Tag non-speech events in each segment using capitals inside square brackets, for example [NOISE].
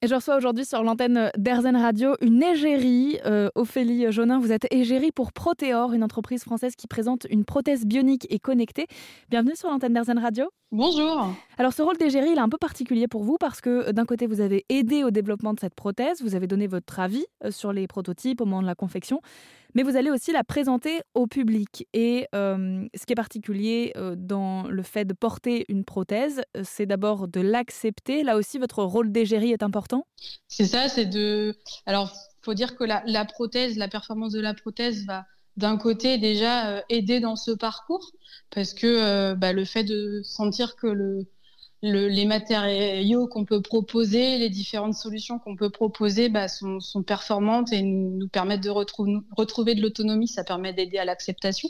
Et je reçois aujourd'hui sur l'antenne d'Airzen Radio une égérie. Euh, Ophélie Jaunin, vous êtes égérie pour Proteor, une entreprise française qui présente une prothèse bionique et connectée. Bienvenue sur l'antenne d'Airzen Radio. Bonjour. Alors ce rôle d'égérie, il est un peu particulier pour vous parce que d'un côté, vous avez aidé au développement de cette prothèse, vous avez donné votre avis euh, sur les prototypes au moment de la confection, mais vous allez aussi la présenter au public. Et euh, ce qui est particulier euh, dans le fait de porter une prothèse, c'est d'abord de l'accepter. Là aussi, votre rôle d'égérie est important? C'est ça, c'est de... Alors, faut dire que la, prothèse, la performance de la prothèse va d'un côté déjà euh, aider dans ce parcours parce que euh, bah, le fait de sentir que le, les matériaux qu'on peut proposer, les différentes solutions qu'on peut proposer bah, sont, performantes et nous, permettent de retrouver de l'autonomie, ça permet d'aider à l'acceptation.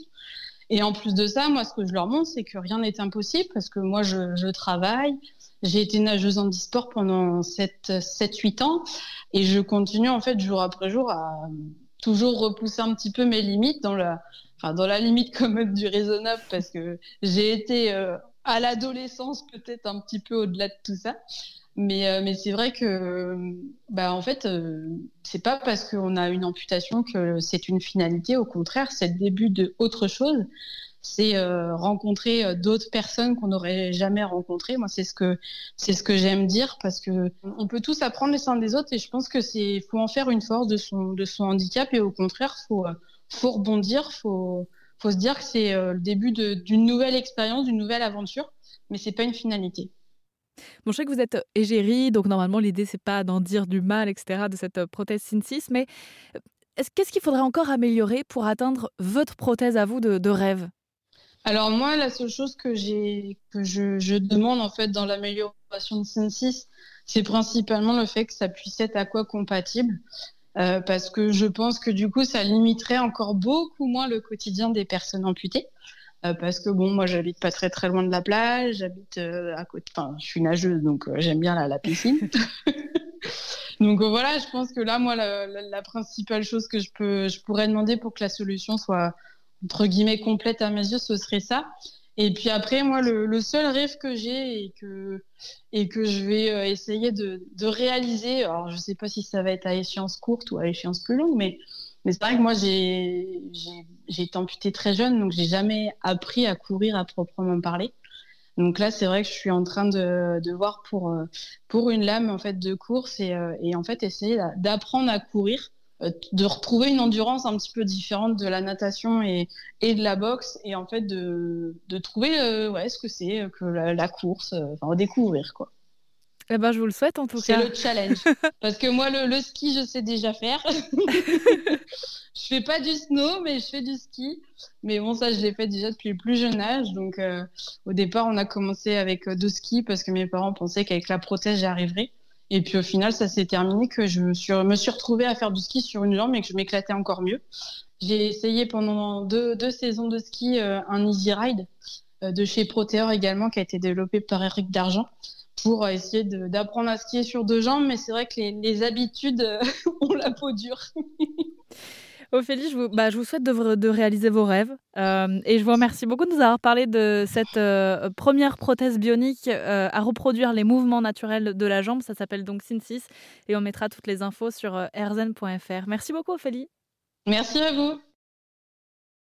Et en plus de ça, moi, ce que je leur montre, c'est que rien n'est impossible parce que moi, je, travaille. J'ai été nageuse en e-sport pendant 7-8 ans et je continue, en fait, jour après jour à toujours repousser un petit peu mes limites dans la, enfin, dans la limite [LAUGHS] même du raisonnable parce que j'ai été euh, à l'adolescence peut-être un petit peu au-delà de tout ça. Mais, euh, mais c'est vrai que, bah, en fait, euh, c'est pas parce qu'on a une amputation que c'est une finalité. Au contraire, c'est le début de autre chose c'est euh, rencontrer euh, d'autres personnes qu'on n'aurait jamais rencontrées. Moi, c'est ce que ce que j'aime dire parce que on peut tous apprendre les uns des autres et je pense que c'est faut en faire une force de son de son handicap et au contraire faut euh, faut rebondir, faut faut se dire que c'est le début d'une nouvelle expérience, d'une nouvelle aventure, mais c'est pas une finalité. Bon, je sais que vous êtes égérie, donc normalement l'idée c'est pas d'en dire du mal, etc. de cette prothèse Synsys, mais qu'est-ce qu'il faudrait encore améliorer pour atteindre votre prothèse à vous de rêve? Alors moi, la seule chose que j'ai que je, demande en fait dans l'amélioration de 6, c'est principalement le fait que ça puisse être aqua compatible. Euh, parce que je pense que du coup, ça limiterait encore beaucoup moins le quotidien des personnes amputées. Euh, parce que bon, moi, j'habite pas très très loin de la plage, j'habite euh, à côté, enfin, je suis nageuse, donc j'aime bien la, la piscine. [LAUGHS] donc voilà, je pense que là, moi, la, la, principale chose que je peux, je pourrais demander pour que la solution soit entre guillemets complète à mes yeux, ce serait ça. Et puis après, moi, le, seul rêve que j'ai et que, et que je vais euh, essayer de, réaliser, alors je ne sais pas si ça va être à échéance courte ou à échéance plus longue, mais, mais c'est vrai que moi, j'ai été amputée très jeune, donc j'ai jamais appris à courir à proprement parler. Donc là, c'est vrai que je suis en train de, de voir pour, euh, pour une lame en fait, de course et, euh, et en fait essayer d'apprendre à courir de retrouver une endurance un petit peu différente de la natation et, et de la boxe et en fait de, de trouver euh, ouais, ce que c'est que la, course, euh, enfin découvrir quoi. Eh ben, je vous le souhaite en tout cas. C'est le challenge. [LAUGHS] Parce que moi, le, le, ski, je sais déjà faire. [LAUGHS] je fais pas du snow, mais je fais du ski. Mais bon, ça, je l'ai fait déjà depuis le plus jeune âge. Donc, au départ, on a commencé avec deux skis parce que mes parents pensaient qu'avec la prothèse, j'y arriverais. Et puis au final, ça s'est terminé que je me suis, me retrouvée à faire du ski sur une jambe et que je m'éclatais encore mieux. J'ai essayé pendant deux, deux, saisons de ski euh, un Easy Ride euh, de chez Proteor également, qui a été développé par Eric Dargent pour essayer d'apprendre à skier sur deux jambes. Mais c'est vrai que les habitudes [LAUGHS] ont la peau dure. [LAUGHS] Ophélie, je vous, bah, je vous souhaite de, réaliser vos rêves euh, et je vous remercie beaucoup de nous avoir parlé de cette euh, première prothèse bionique euh, à reproduire les mouvements naturels de la jambe. Ça s'appelle donc Synsis et on mettra toutes les infos sur erzen.fr. Merci beaucoup Ophélie. Merci à vous.